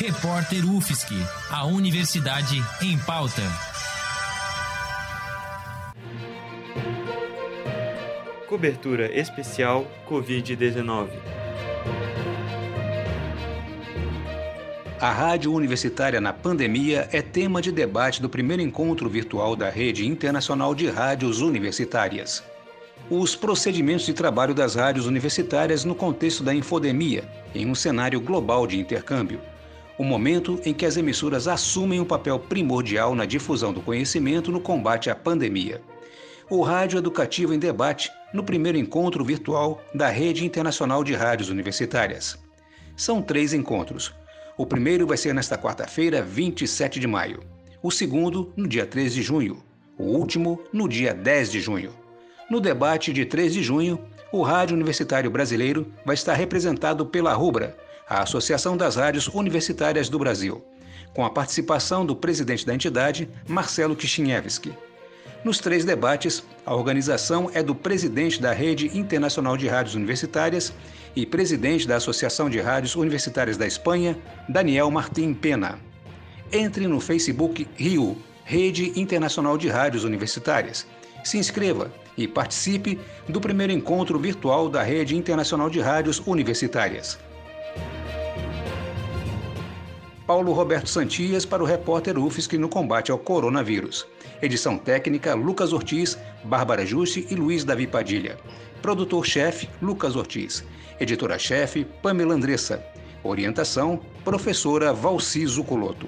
Repórter UFSC, a Universidade em Pauta. Cobertura especial Covid-19. A Rádio Universitária na Pandemia é tema de debate do primeiro encontro virtual da Rede Internacional de Rádios Universitárias. Os procedimentos de trabalho das rádios universitárias no contexto da infodemia, em um cenário global de intercâmbio. O momento em que as emissoras assumem um papel primordial na difusão do conhecimento no combate à pandemia. O Rádio Educativo em Debate, no primeiro encontro virtual da Rede Internacional de Rádios Universitárias. São três encontros o primeiro vai ser nesta quarta-feira, 27 de maio. O segundo, no dia 3 de junho. O último, no dia 10 de junho. No debate de 3 de junho, o Rádio Universitário Brasileiro vai estar representado pela RUBRA, a Associação das Rádios Universitárias do Brasil, com a participação do presidente da entidade, Marcelo Kishinevski. Nos três debates, a organização é do presidente da Rede Internacional de Rádios Universitárias e presidente da Associação de Rádios Universitárias da Espanha, Daniel Martim Pena. Entre no Facebook Rio, Rede Internacional de Rádios Universitárias. Se inscreva e participe do primeiro encontro virtual da Rede Internacional de Rádios Universitárias. Paulo Roberto Santias para o repórter UFSC no combate ao coronavírus. Edição técnica Lucas Ortiz, Bárbara Juste e Luiz Davi Padilha. Produtor-chefe Lucas Ortiz. Editora-chefe Pamela Andressa. Orientação Professora Valciso Coloto.